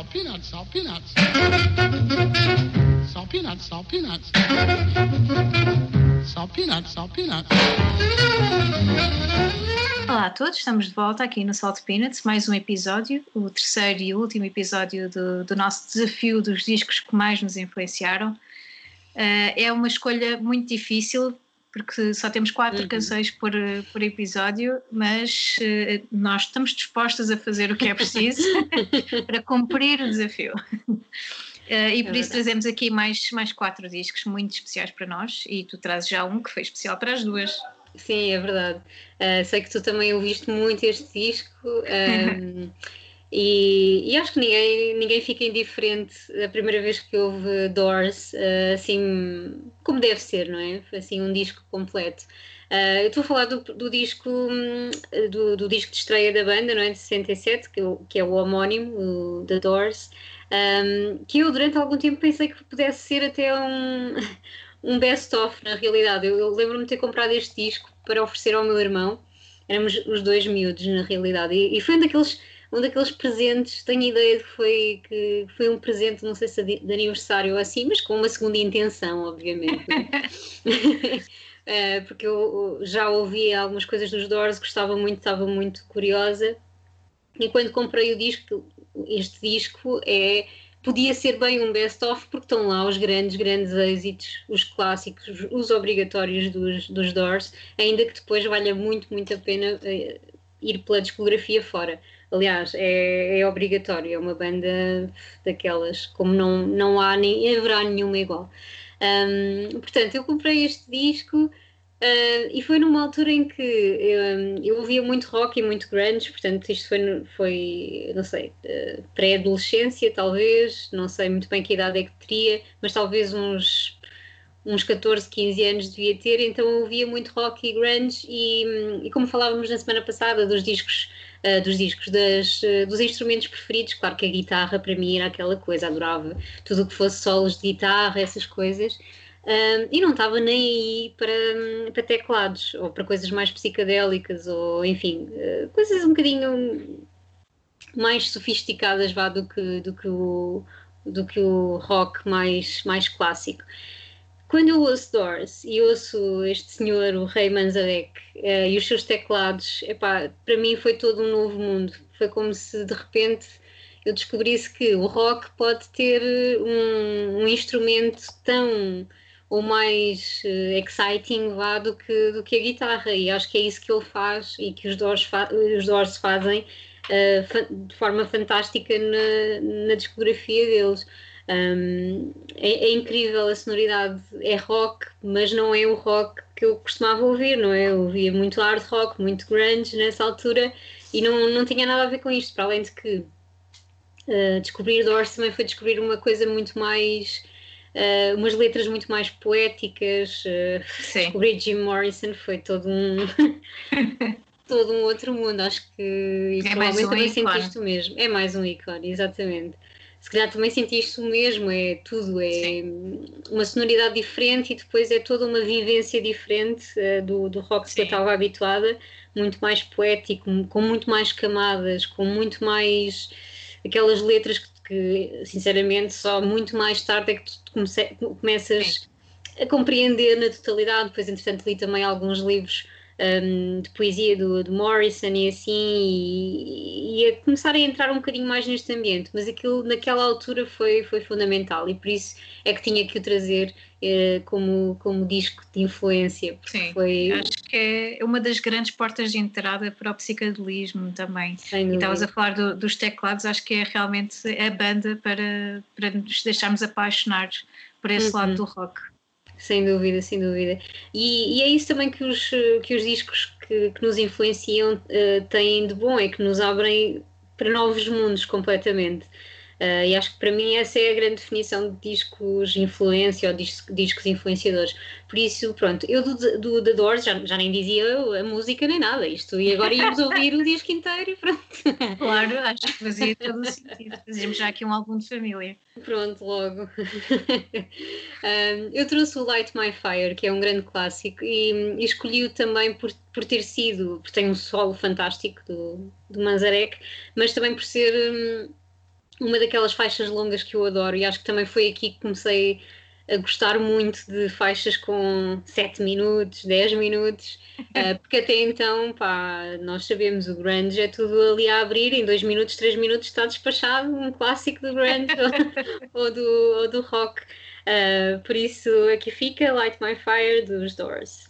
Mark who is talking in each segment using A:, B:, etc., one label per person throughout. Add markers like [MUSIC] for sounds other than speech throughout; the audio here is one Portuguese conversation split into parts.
A: salt peanuts, salt peanuts. Salt peanuts, salt peanuts. Salt peanuts, salt peanuts.
B: Olá a todos, estamos de volta aqui no Salt Peanuts, mais um episódio, o terceiro e último episódio do, do nosso desafio dos discos que mais nos influenciaram. Uh, é uma escolha muito difícil, porque só temos quatro uhum. canções por, por episódio, mas uh, nós estamos dispostas a fazer o que é preciso [LAUGHS] para cumprir o desafio. Uh, [LAUGHS] e por é isso trazemos aqui mais, mais quatro discos muito especiais para nós, e tu trazes já um que foi especial para as duas.
C: Sim, é verdade. Uh, sei que tu também ouviste muito este disco. Um, [LAUGHS] E, e, acho que ninguém, ninguém fica indiferente a primeira vez que ouve Doors, uh, assim como deve ser, não é? Assim, um disco completo. Uh, eu estou a falar do, do disco hum, do, do, disco de estreia da banda, não é? De 67, que, que é o homónimo, The Doors, um, que eu durante algum tempo pensei que pudesse ser até um, [LAUGHS] um best-of, na realidade. Eu, eu lembro-me de ter comprado este disco para oferecer ao meu irmão. Éramos os dois miúdos, na realidade. E, e foi um daqueles um daqueles presentes, tenho ideia de que foi, que foi um presente, não sei se de aniversário ou assim, mas com uma segunda intenção, obviamente. uh, [LAUGHS] porque eu já ouvi algumas coisas dos Doors, gostava muito, estava muito curiosa. E quando comprei o disco, este disco é podia ser bem um best-of porque estão lá os grandes, grandes êxitos, os clássicos, os obrigatórios dos, dos Doors, ainda que depois valha muito, muito a pena uh, ir pela discografia fora. Aliás, é, é obrigatório, é uma banda daquelas, como não, não há nem haverá nenhuma igual. Um, portanto, eu comprei este disco Uh, e foi numa altura em que eu, eu, ouvia muito rock e muito grunge, portanto isto foi, foi não sei, uh, pré-adolescência talvez, não sei muito bem que idade é que teria, mas talvez uns, uns 14, 15 anos devia ter, então eu ouvia muito rock e grunge e, e como falávamos na semana passada dos discos uh, dos discos, das, uh, dos instrumentos preferidos. Claro que a guitarra para mim era aquela coisa, adorava tudo o que fosse solos de guitarra, essas coisas. Uh, e não estava nem aí para, para teclados ou para coisas mais psicadélicas ou enfim, coisas um bocadinho mais sofisticadas vá, do, que, do, que o, do que o rock mais, mais clássico quando eu ouço Doors e ouço este senhor, o Rei Manzarek, uh, e os seus teclados, epá, para mim foi todo um novo mundo. Foi como se de repente eu descobrisse que o rock pode ter um, um instrumento tão ou mais uh, exciting vá, do, que, do que a guitarra, e acho que é isso que ele faz e que os Doors, fa os Doors fazem uh, de forma fantástica na, na discografia deles. Um, é, é, incrível a sonoridade, é rock, mas não é o rock que eu costumava ouvir, não é? Eu ouvia muito hard rock, muito grunge nessa altura e não, não tinha nada a ver com isto, para além de que uh, descobrir Doors também foi descobrir uma coisa muito mais. Uh, umas letras muito mais poéticas. Uh, descobrir Jim Morrison foi todo um. [LAUGHS] todo um outro mundo, acho que
B: é mais um
C: também
B: ícone.
C: sentiste o mesmo. É mais um ícone, exatamente se calhar também sentiste o mesmo, é tudo, é Sim. uma sonoridade diferente e depois é toda uma vivência diferente uh, do, do rock Sim. que eu estava habituada, muito mais poético, com muito mais camadas, com muito mais aquelas letras que, que sinceramente só muito mais tarde é que tu comece, começas Sim. a compreender na totalidade, depois entretanto li também alguns livros um, de poesia do, do, Morrison e assim, e, e, a começar a entrar um bocadinho mais neste ambiente, mas aquilo naquela altura foi, foi fundamental e por isso é que tinha que o trazer uh, como, como disco de influência.
B: Sim,
C: foi...
B: acho que é uma das grandes portas de entrada para o psicadelismo também. E estavas a falar do, dos teclados, acho que é realmente a banda para, para nos deixarmos apaixonados por esse uhum. lado do rock.
C: Sem dúvida, sem dúvida. E, e, é isso também que os, que os discos que, que nos influenciam uh, têm de bom, é que nos abrem para novos mundos completamente. Uh, e acho que para mim essa é a grande definição de discos influência ou discos, discos influenciadores. Por isso, pronto, eu do, do The Doors já, já nem dizia a música nem nada, isto, e agora íamos ouvir o disco inteiro e pronto.
B: Claro, acho que fazia todo o sentido. Fazíamos já aqui um álbum de família.
C: Pronto, logo. [LAUGHS] um, eu trouxe o Light My Fire, que é um grande clássico, e, e escolhi-o também por, por ter sido, porque tem um solo fantástico do, do Manzarek, mas também por ser. Um, uma daquelas faixas longas que eu adoro e acho que também foi aqui que comecei a gostar muito de faixas com 7 minutos, 10 minutos, uh, [LAUGHS] porque até então, pá, nós sabemos, o grunge é tudo ali a abrir, em 2 minutos, 3 minutos está despachado um clássico do grunge [LAUGHS] ou, ou, do, ou do rock. Uh, por isso, aqui fica Light My Fire dos Doors.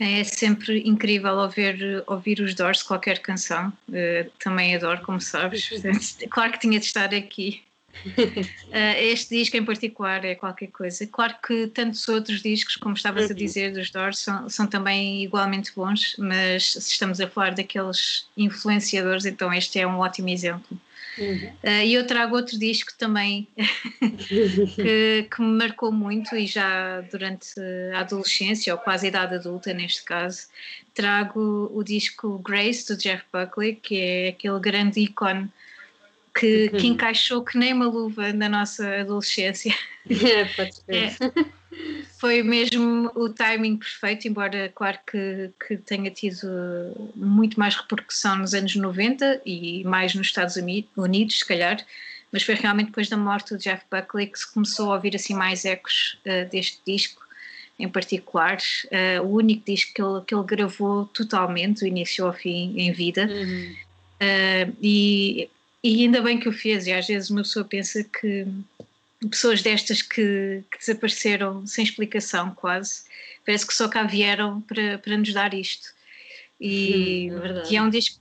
B: É sempre incrível ouvir, ouvir os Doors, qualquer canção. Eh, também adoro, como sabes. [LAUGHS] [LAUGHS] Claro que tinha de estar aqui. [LAUGHS] Eh, este disco em particular é qualquer coisa. Claro que tantos outros discos, como estavas a dizer, dos Doors, são, são também igualmente bons, mas se estamos a falar daqueles influenciadores, então este é um ótimo exemplo.
C: Uhum.
B: Eh, e eu trago outro disco também [LAUGHS] que, que me marcou muito e já durante a adolescência, ou quase a idade adulta neste caso, trago o disco Grace do Jeff Buckley, que é aquele grande ícone que, que encaixou que nem uma luva na nossa adolescência. [LAUGHS]
C: Pode ser.
B: Foi mesmo o timing perfeito, embora claro que, que tenha tido muito mais repercussão nos anos 90 e mais nos Estados Uni- Unidos, se calhar, mas foi realmente depois da morte do Jeff Buckley que se começou a ouvir assim mais ecos eh, deste disco em particular, Eh, o único disco que ele, que ele gravou totalmente, do início ao fim, em vida,
C: Uhum.
B: Uh, e, e ainda bem que o fez, e às vezes uma pessoa pensa que pessoas destas que, que desapareceram sem explicação quase, parece que só cá vieram para, para nos dar isto. E,
C: Hum, é
B: e é um disco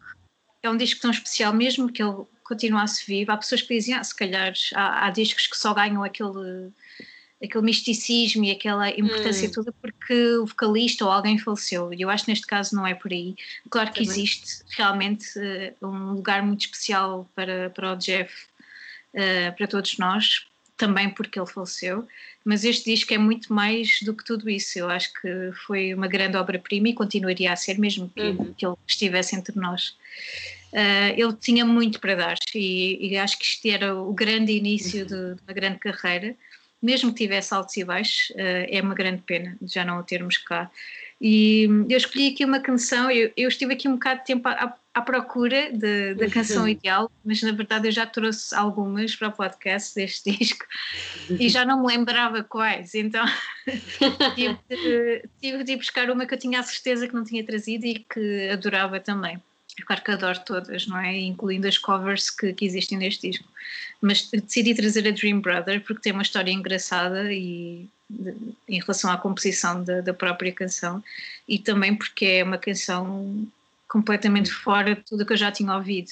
B: é um disco tão especial mesmo que ele continuasse vivo. Há pessoas que dizem, ah, se calhar há, há discos que só ganham aquele aquele misticismo e aquela importância
C: Hum.
B: toda porque o vocalista ou alguém faleceu. E eu acho que neste caso não é por aí. Claro que
C: Também.
B: existe realmente eh, um lugar muito especial para, para o Jeff, eh, para todos nós, também porque ele faleceu. Mas este disco é muito mais do que tudo isso. Eu acho que foi uma grande obra-prima e continuaria a ser, mesmo que,
C: Uhum.
B: que ele estivesse entre nós. Eh, ele tinha muito para dar e, e acho que isto era o grande início de, de uma grande carreira mesmo que tivesse altos e baixos, eh, é uma grande pena já não o termos cá. E hum, eu escolhi aqui uma canção, eu, eu estive aqui um bocado de tempo à, à procura de- da canção ideal, mas na verdade eu já trouxe algumas para o podcast deste [LAUGHS] disco e já não me lembrava quais, então [LAUGHS] tive, de, tive de ir buscar uma que eu tinha a certeza que não tinha trazido e que adorava também. Claro que adoro todas, não é? Incluindo as covers que, que existem neste disco. Mas decidi trazer a Dream Brother porque tem uma história engraçada e de- em relação à composição da, da própria canção e também porque é uma canção completamente fora de tudo o que eu já tinha ouvido.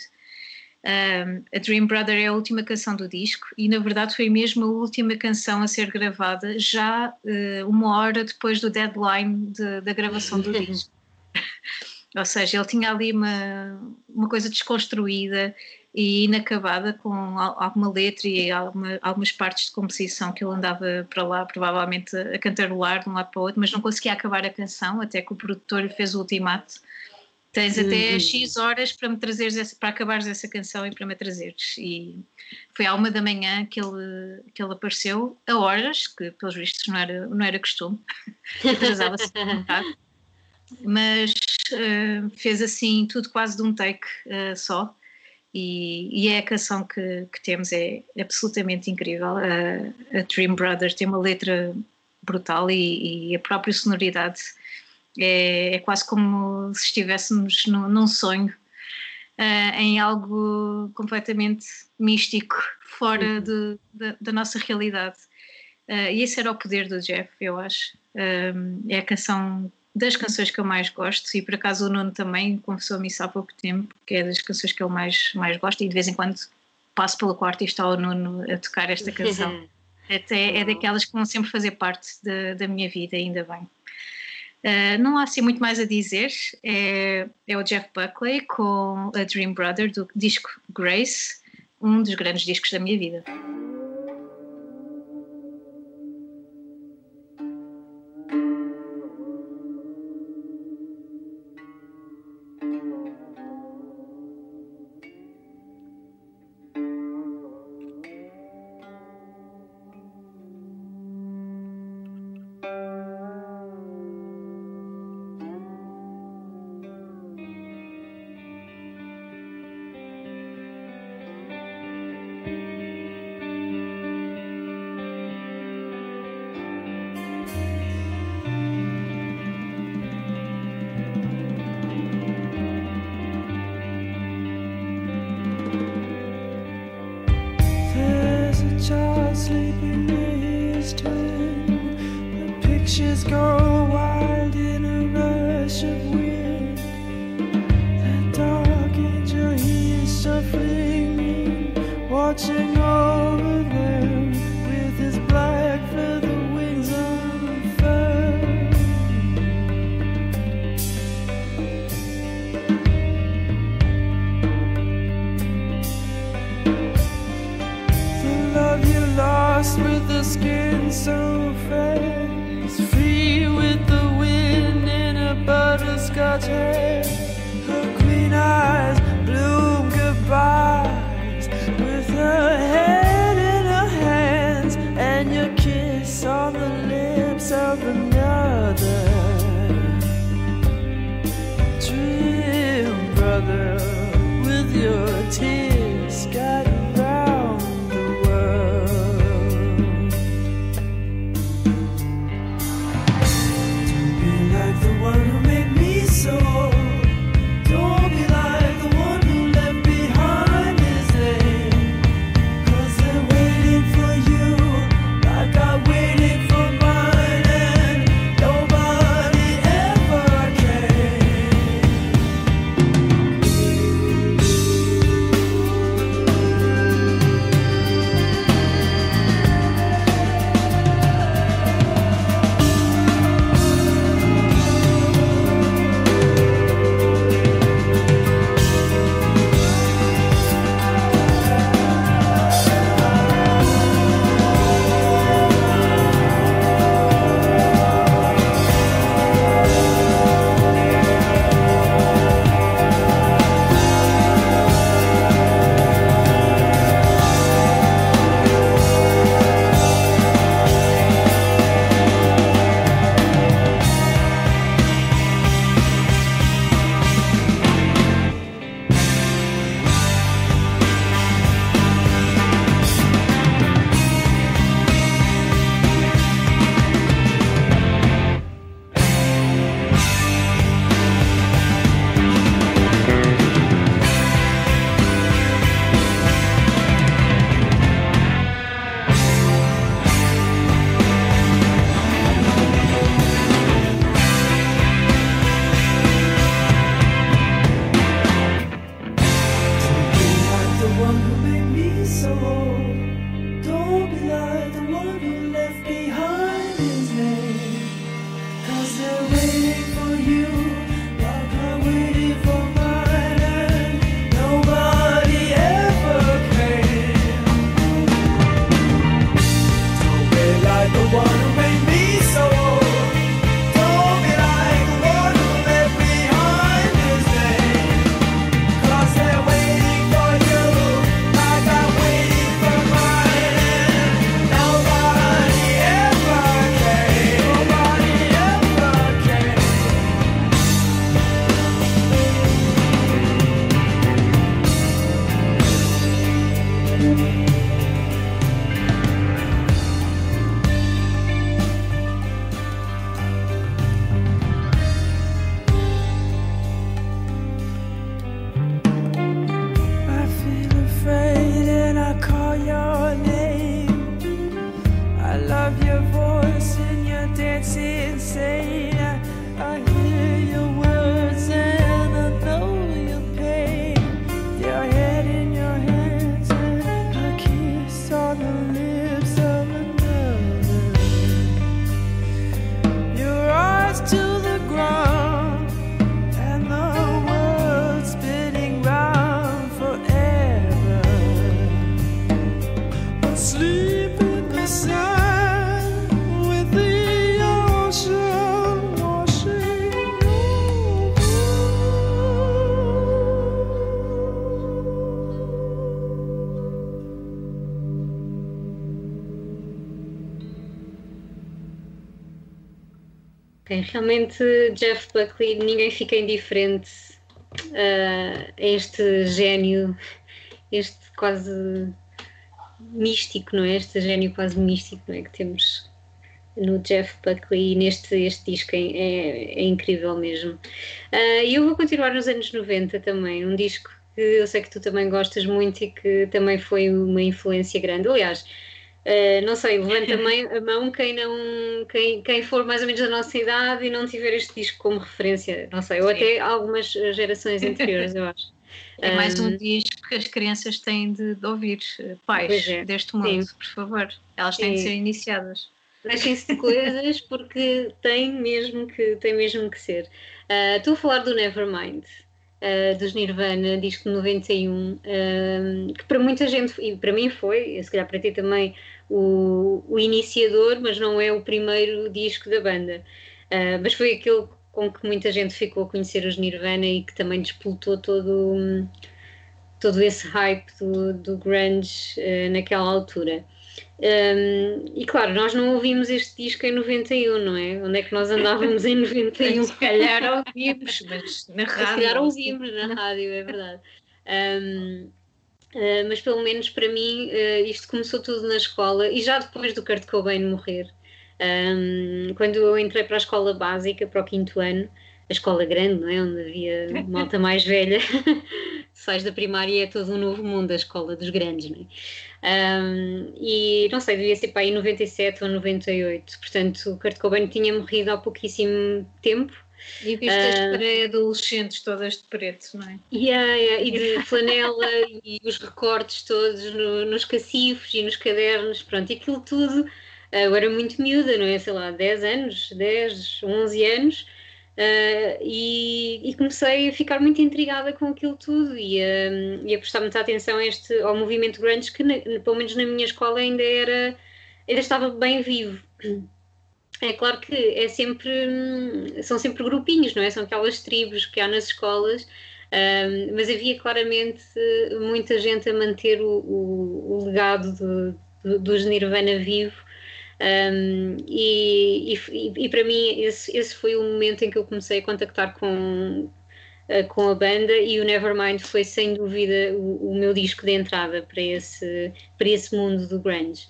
B: Um, a Dream Brother é a última canção do disco e na verdade foi mesmo a última canção a ser gravada já eh, uma hora depois do deadline de- da gravação do [LAUGHS] disco. [LAUGHS] Ou seja, ele tinha ali uma, uma coisa desconstruída e inacabada com al- alguma letra e alguma- algumas partes de composição que ele andava para lá, provavelmente a cantarolar de um lado para o outro, mas não conseguia acabar a canção, até que o produtor lhe fez o ultimato. Tens até
C: Uhum.
B: X horas para me trazeres essa, para acabares essa canção e para me trazeres. E foi à uma da manhã que ele, que ele apareceu, a horas, que pelos vistos não era, não era costume, [LAUGHS] atrasava-se um bocado mas eh, fez assim tudo quase de um take eh, só. E, e é a canção que, que temos, é absolutamente incrível. A, a Dream Brothers tem uma letra brutal e, e a própria sonoridade é, é quase como se estivéssemos num, num sonho, eh, em algo completamente místico.
D: fora de, de, da nossa realidade. Uh, e esse era o poder do Jeff, eu acho. Um, é a canção das canções que eu mais gosto, e por acaso o Nuno também confessou-me isso há pouco tempo, que é das canções que eu mais, mais gosto, e de vez em quando passo pelo quarto e está o Nuno a tocar esta [LAUGHS] canção. Até é daquelas que vão sempre fazer parte da minha vida, ainda bem. Uh, não há assim muito mais a dizer, é, é o Jeff Buckley com a Dream Brother do disco Grace, um dos grandes discos da minha vida.
C: Realmente Jeff Buckley, ninguém fica indiferente uh, a este gênio, este quase místico, não é? Este gênio quase místico, não é? Que temos no Jeff Buckley e neste este disco é, é, é incrível mesmo. Ah, e uh, eu vou continuar nos anos 90 também, um disco que eu sei que tu também gostas muito e que também foi uma influência grande. Aliás, Uh, não sei, levanta a mão quem, não, quem, quem for mais ou menos da nossa idade e não tiver este disco como referência, não sei, ou Sim. até algumas gerações anteriores, eu acho.
B: É um, mais um disco que as crianças têm de, de ouvir, pais é. deste mundo, Sim. por favor, elas têm Sim. de ser iniciadas.
C: Deixem-se de coisas porque tem mesmo que, tem mesmo que ser. Uh, estou a falar do Nevermind. Uh, dos Nirvana, disco de 91, uh, que para muita gente, e para mim foi, se calhar para ti também, o, o iniciador, mas não é o primeiro disco da banda. Uh, mas foi aquele com que muita gente ficou a conhecer os Nirvana e que também despoltou todo, todo esse hype do, do grunge uh, naquela altura. Um, e claro, nós não ouvimos este disco em 91, não é? Onde é que nós andávamos em 91?
B: Se calhar ouvimos, mas na rádio. Se
C: calhar ouvimos na rádio, é verdade. Um, Uh, mas pelo menos para mim uh, isto começou tudo na escola e já depois do Kurt Cobain morrer. Um, quando eu entrei para a escola básica, para o quinto ano, a escola grande, não é? Onde havia [LAUGHS] malta mais velha, [LAUGHS] sais da primária é todo um novo mundo, a escola dos grandes, não é? Um, e não sei, devia ser para aí 97 ou 98, portanto o Kurt Cobain tinha morrido há pouquíssimo tempo
B: e viste as uh, pré-adolescentes todas de preto, não é?
C: Yeah, yeah, e de flanela e os recortes todos no, nos cacifos e nos cadernos, pronto, e aquilo tudo. Eu era muito miúda, não é? Sei lá, 10 anos, 10, 11 anos, uh, e, e, comecei a ficar muito intrigada com aquilo tudo e a, e a prestar muita atenção a este, ao movimento grunge que, na, pelo menos na minha escola, ainda era, ainda estava bem vivo. É claro que é sempre, são sempre grupinhos, não é? São aquelas tribos que há nas escolas, um, mas havia claramente muita gente a manter o, o, o legado do, do, dos Nirvana vivo. Um, e, e, e, para mim esse, esse foi o momento em que eu comecei a contactar com, uh, com a banda e o Nevermind foi sem dúvida o, o meu disco de entrada para esse, para esse mundo do grunge.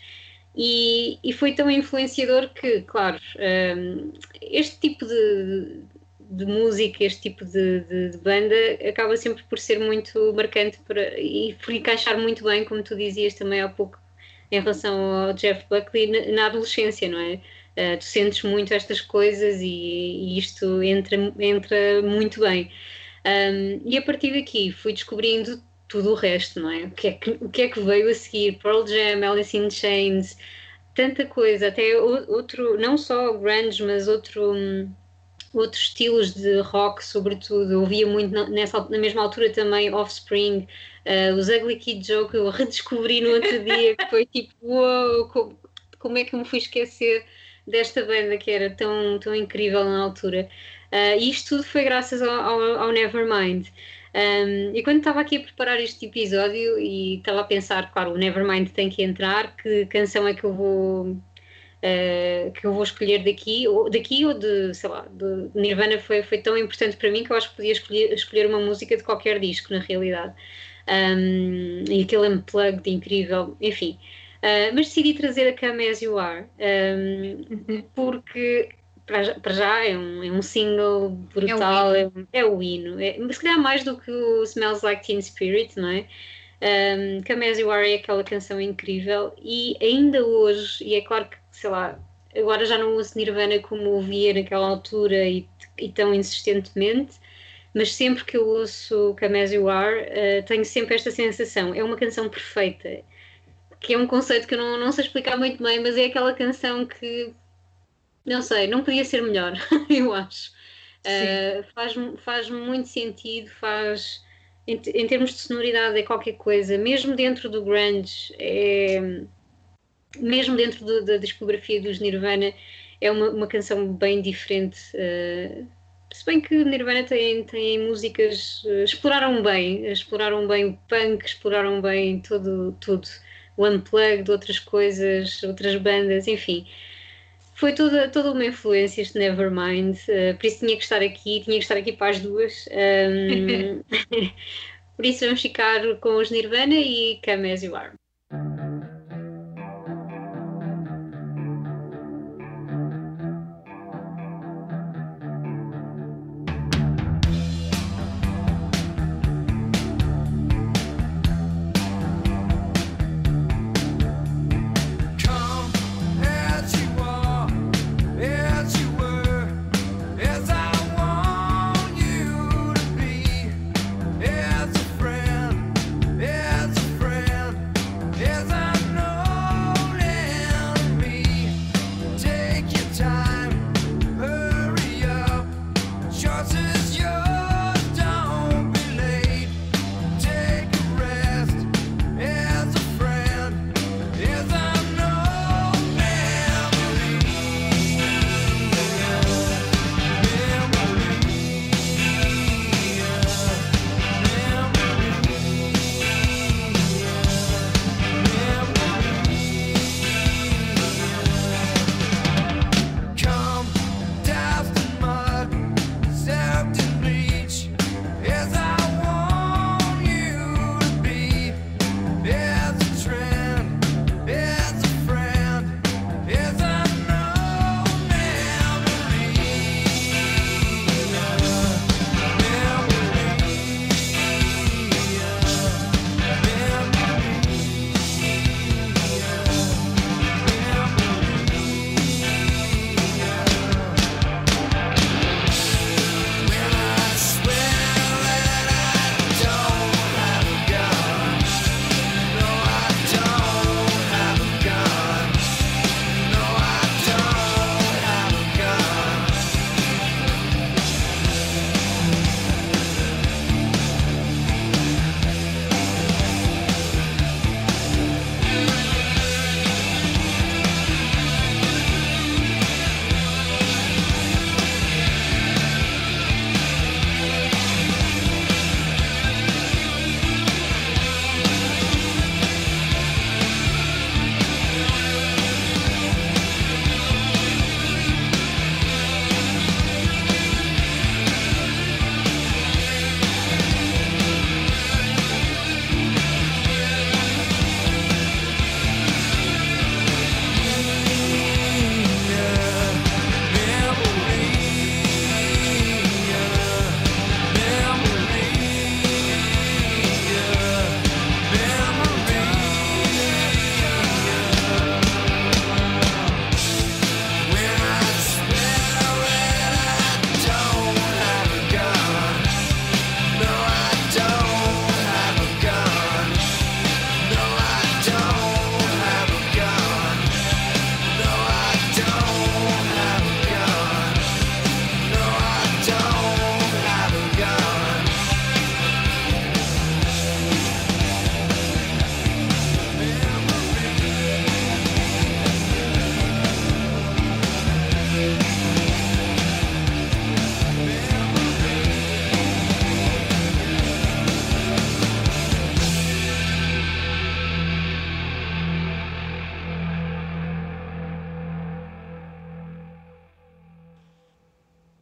C: E, e foi tão influenciador que, claro, um, este tipo de, de música, este tipo de, de, de, banda acaba sempre por ser muito marcante para, e por encaixar muito bem, como tu dizias também há pouco, em relação ao Jeff Buckley, na, na adolescência, não é? Uh, tu sentes muito estas coisas e, e isto entra, entra muito bem. Um, e a partir daqui fui descobrindo tudo o resto, não é? O que é que, o que, é que veio a seguir? Pearl Jam, Alice in Chains, tanta coisa, até outro, não só grunge, mas outro, um, outros estilos de rock, sobretudo. Eu ouvia muito nessa, na mesma altura também Offspring, uh, os Ugly Kid Joe, que eu [LAUGHS] redescobri no outro dia, que foi tipo, uou, como, como, é que me fui esquecer desta banda que era tão, tão incrível na altura. Uh, e isto tudo foi graças ao, ao, ao Nevermind. Um, e quando estava aqui a preparar este episódio e estava a pensar, claro, o Nevermind tem que entrar, que canção é que eu vou uh, que eu vou escolher daqui, ou daqui ou de, sei lá, de Nirvana foi, foi tão importante para mim que eu acho que podia escolher, escolher uma música de qualquer disco, na realidade. Um, e aquele unplugged incrível, enfim. Uh, mas decidi trazer a Come As You Are, um, porque para, já é um, é um single brutal, é o, é, é o hino. É, se calhar mais do que o Smells Like Teen Spirit, não é? Um, Come As You Are é aquela canção incrível e ainda hoje, e é claro que, sei lá, agora já não ouço Nirvana como ouvia naquela altura e, e tão insistentemente, mas sempre que eu ouço Come As You Are, uh, tenho sempre esta sensação. É uma canção perfeita, que é um conceito que eu não, não sei explicar muito bem, mas é aquela canção que não sei, não podia ser melhor, [LAUGHS] eu acho. Uh, faz, faz muito sentido, faz em, em, termos de sonoridade é qualquer coisa, mesmo dentro do grunge, é, mesmo dentro do, da discografia dos Nirvana, é uma, uma canção bem diferente. Uh, se bem que Nirvana tem, tem músicas, uh, exploraram bem, exploraram bem o punk, exploraram bem todo, tudo, o unplugged, outras coisas, outras bandas, enfim.
E: Foi toda, toda uma influência este Nevermind, uh, por isso tinha que estar aqui, tinha que estar aqui para as duas. Um, [LAUGHS] [LAUGHS] por isso vamos ficar com os Nirvana e Come As You Are.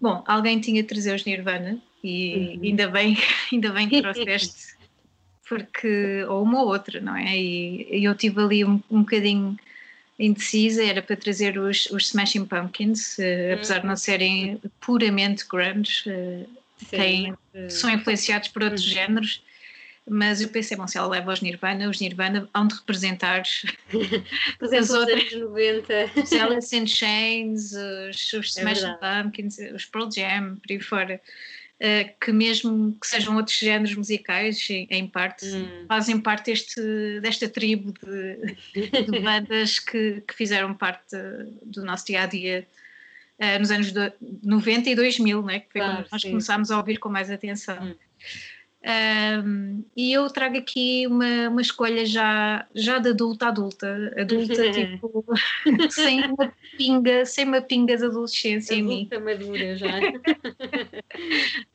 B: Bom, alguém tinha de trazer os Nirvana e
E: Uhum.
B: ainda bem, [LAUGHS] ainda bem que trouxeste, [LAUGHS] porque, ou uma ou outra, não é? E, e eu tive ali um, um bocadinho indecisa, era para trazer os, os Smashing Pumpkins, eh, apesar de não serem puramente grunge, eh, têm- são influenciados por outros
E: Uhum.
B: géneros, mas eu pensei, bom, se ela leva os Nirvana, os Nirvana hão de representar as [LAUGHS] outras-
E: anos 90.
B: os Alice in Chains, os, os
E: É
B: Smashing Pumpkins, os Pearl Jam, por aí fora, eh, que mesmo que sejam outros géneros musicais, em, em parte,
E: Hum.
B: fazem parte deste, desta tribo de, de [LAUGHS] bandas que, que fizeram parte do nosso dia a dia nos anos do, 90 e 2000, né? que foi
E: Claro,
B: quando nós
E: sim.
B: começámos a ouvir com mais atenção.
E: Hum.
B: Um, e eu trago aqui uma, uma escolha já, já de adulta adulta, adulta [LAUGHS] tipo, sem uma pinga, sem uma pinga de adolescência em mim.
E: Adulta madura já. [LAUGHS]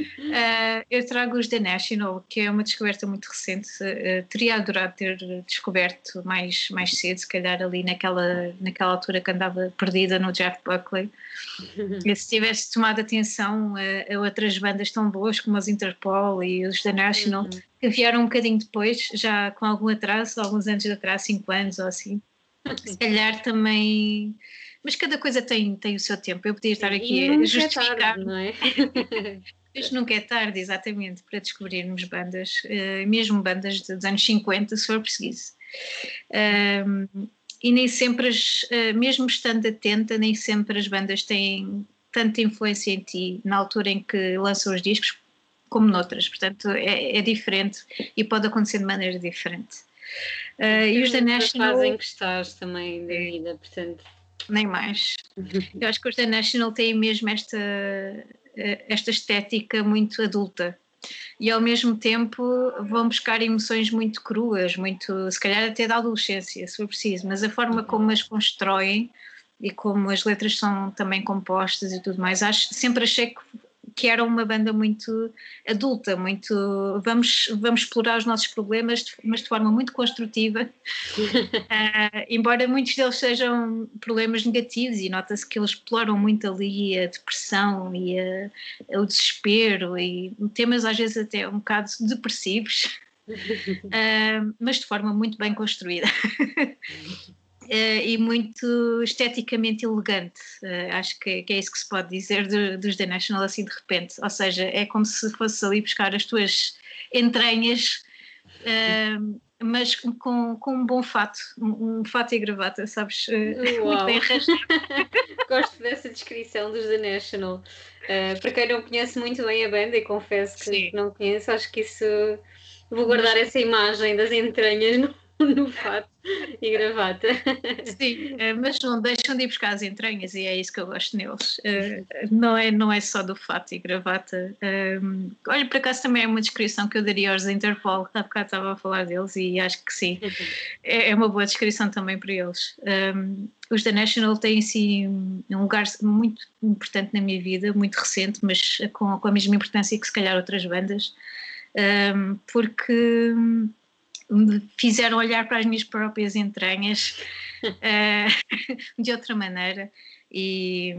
B: Uh, eu trago os The National, que é uma descoberta muito recente. Uh, teria adorado ter descoberto mais, mais cedo, se calhar ali naquela, naquela altura que andava perdida no Jeff Buckley. [LAUGHS] E se tivesse tomado atenção a, a outras bandas tão boas como os Interpol e os The National,
C: Uhum.
B: que vieram um bocadinho depois, já com algum atraso, alguns anos de atraso, cinco anos ou assim. Se calhar também. Mas cada coisa tem, tem o seu tempo. Eu podia estar aqui
C: e
B: a
C: nunca é
B: justificar.
C: tarde, não é? [LAUGHS]
B: Mas nunca é tarde, exatamente, para descobrirmos bandas, eh, mesmo bandas dos anos 50, se for preciso. E nem sempre, as, eh, mesmo estando atenta, nem sempre as bandas têm tanta influência em ti na altura em que lançam os discos, como noutras. Portanto, é, é diferente e pode acontecer de maneira diferente. Ah, e os da
C: Na
B: National,
C: fase em que estás também da
B: É.
C: vida, portanto.
B: nem mais. [LAUGHS] Eu acho que os da National têm mesmo esta, esta estética muito adulta. E ao mesmo tempo vão buscar emoções muito cruas, muito, se calhar até da adolescência, se for preciso, mas a forma como as constroem e como as letras são também compostas e tudo mais, acho, sempre achei que, que era uma banda muito adulta, muito vamos, vamos explorar os nossos problemas, mas de forma muito construtiva [LAUGHS] ah, embora muitos deles sejam problemas negativos e nota-se que eles exploram muito ali a depressão e a- o desespero e temas às vezes até um bocado depressivos, [LAUGHS] ah, mas de forma muito bem construída. [LAUGHS] Ah, e muito esteticamente elegante, Ah, acho que, é isso que se pode dizer do- dos The National assim de repente, ou seja, é como se fosse ali buscar as tuas entranhas ah, mas com, com um bom fato, um, um fato e gravata, sabes? Eh, [LAUGHS] Muito bem. [LAUGHS]
C: Gosto dessa descrição dos The National. Para quem não conhece muito bem a banda, e confesso que
B: Sim.
C: não conheço, acho que isso. Vou guardar essa imagem das entranhas no, [LAUGHS] no fato e gravata.
B: Sim, eh, mas não deixam de ir buscar as entranhas e é isso que eu gosto neles. Eh, não, é, não é só do fato e gravata. Um, olha, por acaso também é uma descrição que eu daria aos Interpol, há bocado estava a falar deles e acho que sim, é, é uma boa descrição também para eles. Um, os The National têm sim um lugar muito importante na minha vida, muito recente, mas com, com a mesma importância que se calhar outras bandas, um, porque me fizeram olhar para as minhas próprias entranhas [LAUGHS] eh, [LAUGHS] de outra maneira. E,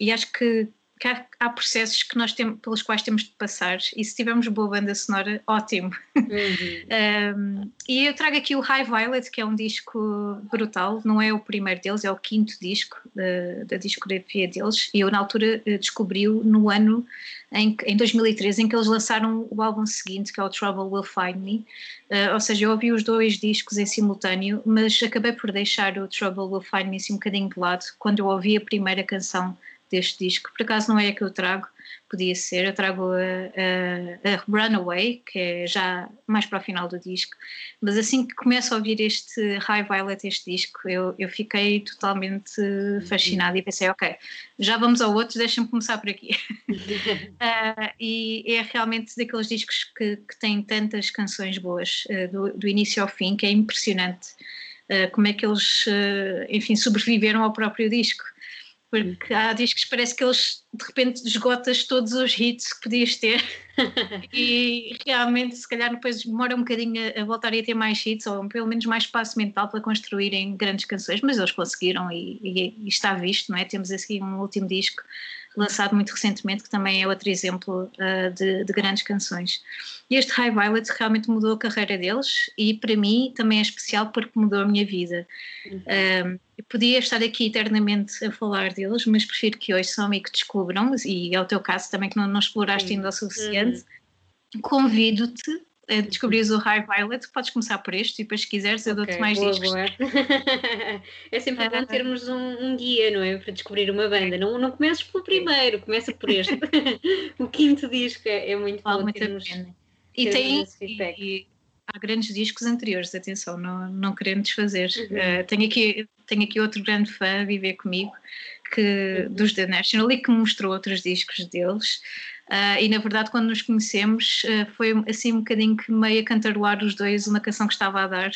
B: e acho que, que há, há processos que nós temos, pelos quais temos de passar e se tivermos boa banda sonora, ótimo.
C: Uhum. [LAUGHS]
B: Um, e eu trago aqui o High Violet, que é um disco brutal, não é o primeiro deles, é o quinto disco da, da discografia deles. E eu, na altura, eh, descobri-o no ano em, em 2013, em que eles lançaram o álbum seguinte, que é o Trouble Will Find Me. Uh, ou seja, eu ouvi os dois discos em simultâneo, mas acabei por deixar o Trouble Will Find Me assim um bocadinho de lado quando eu ouvi a primeira canção deste disco. Por acaso não é a que eu trago, podia ser. Eu trago a, a, a Runaway, que é já mais para o final do disco, mas assim que começo a ouvir este High Violet, este disco, eu, eu fiquei totalmente fascinada e pensei, ok, já vamos ao outro, deixa-me começar por aqui. [LAUGHS] Ah, e é realmente daqueles discos que, que têm tantas canções boas, ah, do, do início ao fim, que é impressionante ah, como é que eles, enfim, sobreviveram ao próprio disco. Porque há discos que parece que eles de repente esgotas todos os hits que podias ter [LAUGHS] e realmente se calhar depois demora um bocadinho a, a voltarem a ter mais hits ou pelo menos mais espaço mental para construírem grandes canções, mas eles conseguiram e, e- e está visto, não é? Temos aqui um último disco lançado muito recentemente que também é outro exemplo ah, de, de grandes canções. E este High Violet realmente mudou a carreira deles e para mim também é especial porque mudou a minha vida. Um, eu podia estar aqui eternamente a falar deles, mas prefiro que ouçam e que descubram, e é o teu caso também que não, não exploraste
C: Sim.
B: ainda o suficiente. Convido-te a descobrires o High Violet, podes começar por este e depois se quiseres eu dou-te mais
C: boa,
B: discos.
C: boa. [LAUGHS] é sempre bom
B: Ah.
C: termos um, um guia, não é? Para descobrir uma banda. Não, não comeces pelo primeiro, começa por este. [LAUGHS] o quinto disco é, é muito
B: Vale
C: bom
B: muito
C: termos.
B: E
C: termos
B: tem e há grandes discos anteriores, atenção, não, não querendo desfazer.
C: Uhum.
B: Eh, tenho, aqui, tenho aqui outro grande fã a viver comigo que,
C: Uhum.
B: dos The National e que me mostrou outros discos deles. Ah, e na verdade, quando nos conhecemos, ah, foi assim um bocadinho que meio a cantarolar os dois uma canção que estava a dar.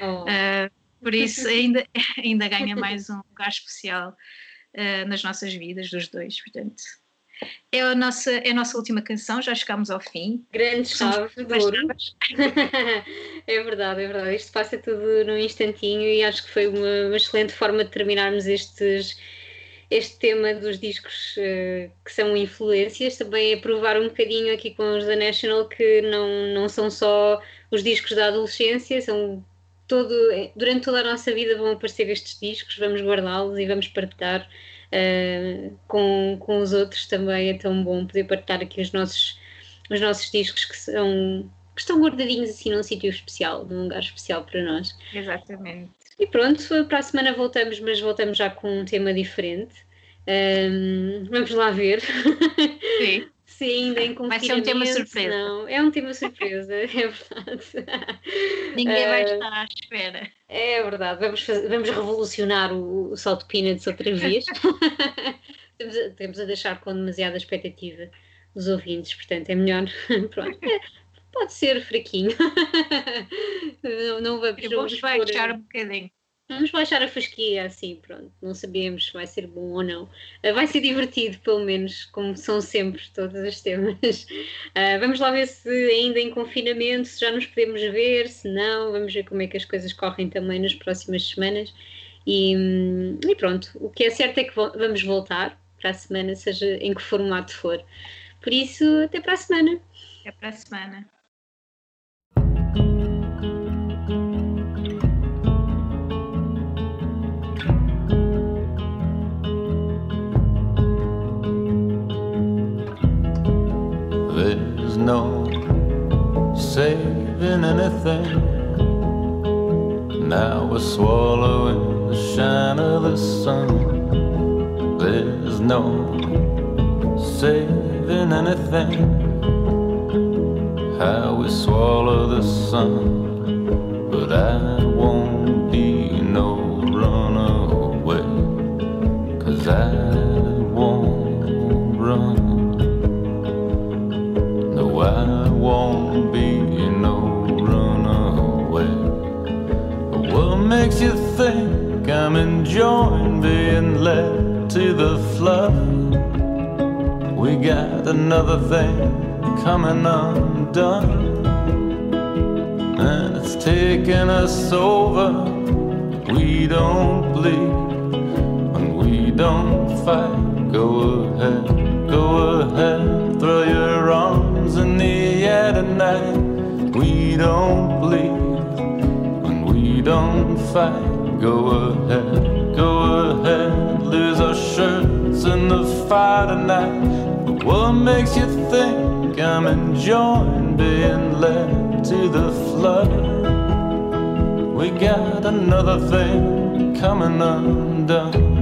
C: Oh.
B: Uh, por isso ainda, [LAUGHS] ainda ganha mais um lugar especial uh, nas nossas vidas, dos dois, portanto. É a, nossa, é a nossa última canção, já chegámos ao fim.
C: Grande chave de ouro. [LAUGHS] é verdade, é verdade. Isto passa tudo num instantinho e acho que foi uma, uma excelente forma de terminarmos estes, este tema dos discos eh, que são influências. Também é provar um bocadinho aqui com os da National que não, não são só os discos da adolescência, são todo, durante toda a nossa vida vão aparecer estes discos, vamos guardá-los e vamos partilhar eh, com, com os outros também. É tão bom poder partilhar aqui os nossos, os nossos discos que são que estão guardadinhos assim num sítio especial, num lugar especial para nós.
B: Exatamente.
C: E pronto, para a semana voltamos, mas voltamos já com um tema diferente. Ahm, vamos lá ver
B: Sim. [LAUGHS]
C: se ainda em
B: Vai ser um tema surpresa.
C: Não, é um tema surpresa, [LAUGHS] é verdade.
B: Ninguém vai
C: Eh,
B: estar à espera.
C: É verdade, vamos, fazer- vamos revolucionar o, o Salt Peanuts outra vez. [LAUGHS] Estamos a, estamos a deixar com demasiada expectativa os ouvintes, portanto é melhor. Pronto. Pode ser fraquinho. [LAUGHS] Não, não vamos, vamos
B: baixar um bocadinho.
C: Vamos baixar a fasquia assim, pronto. Não sabemos se vai ser bom ou não. Ah, vai ser divertido, pelo menos, como são sempre todos os temas. [LAUGHS] Ah, vamos lá ver se ainda em confinamento, se já nos podemos ver, se não, vamos ver como é que as coisas correm também nas próximas semanas. E, hum, e pronto, o que é certo é que vamos voltar para a semana, seja em que formato for. Por isso, até para a semana.
B: É para a semana.
F: No saving anything. Now we're swallowing the shine of the sun. There's no saving anything. How we swallow the sun. But I enjoying being led to the flood? We got another thing coming undone, and it's taking us over. We don't bleed when we don't fight. Go ahead, go ahead, throw your arms in the air tonight. We don't bleed when we don't fight. Go ahead, our shirts in the fire tonight. But what makes you think I'm enjoying being led to the flood? We got another thing coming undone.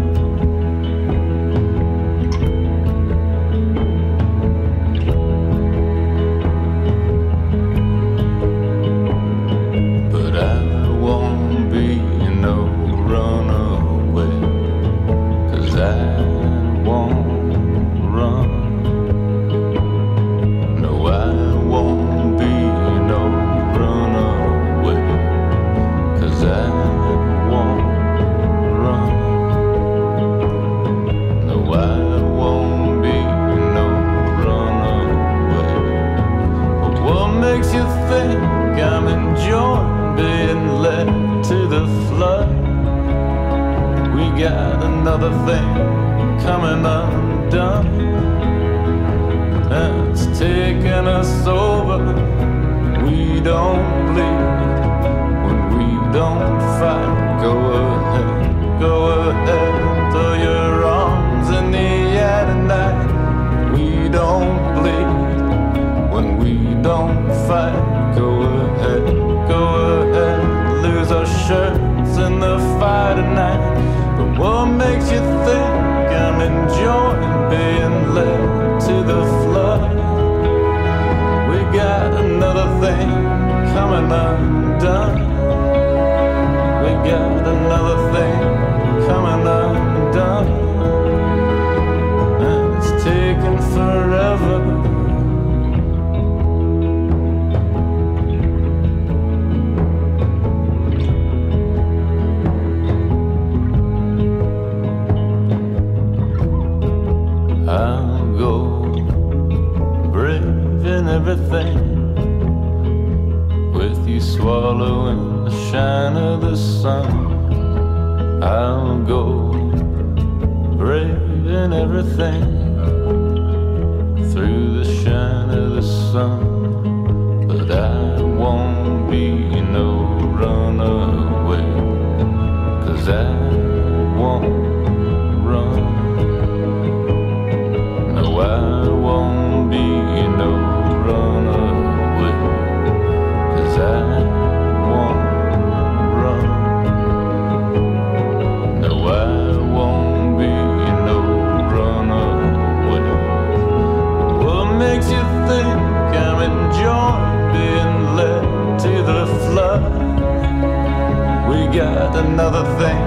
F: another thing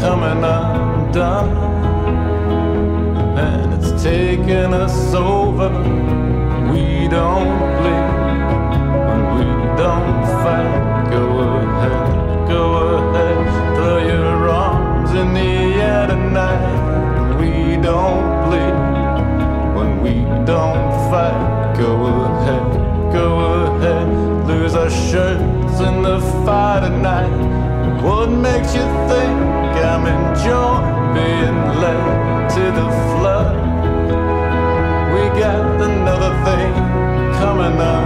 F: coming undone. And it's taking us over. you're being led to the flood. We got another thing coming up.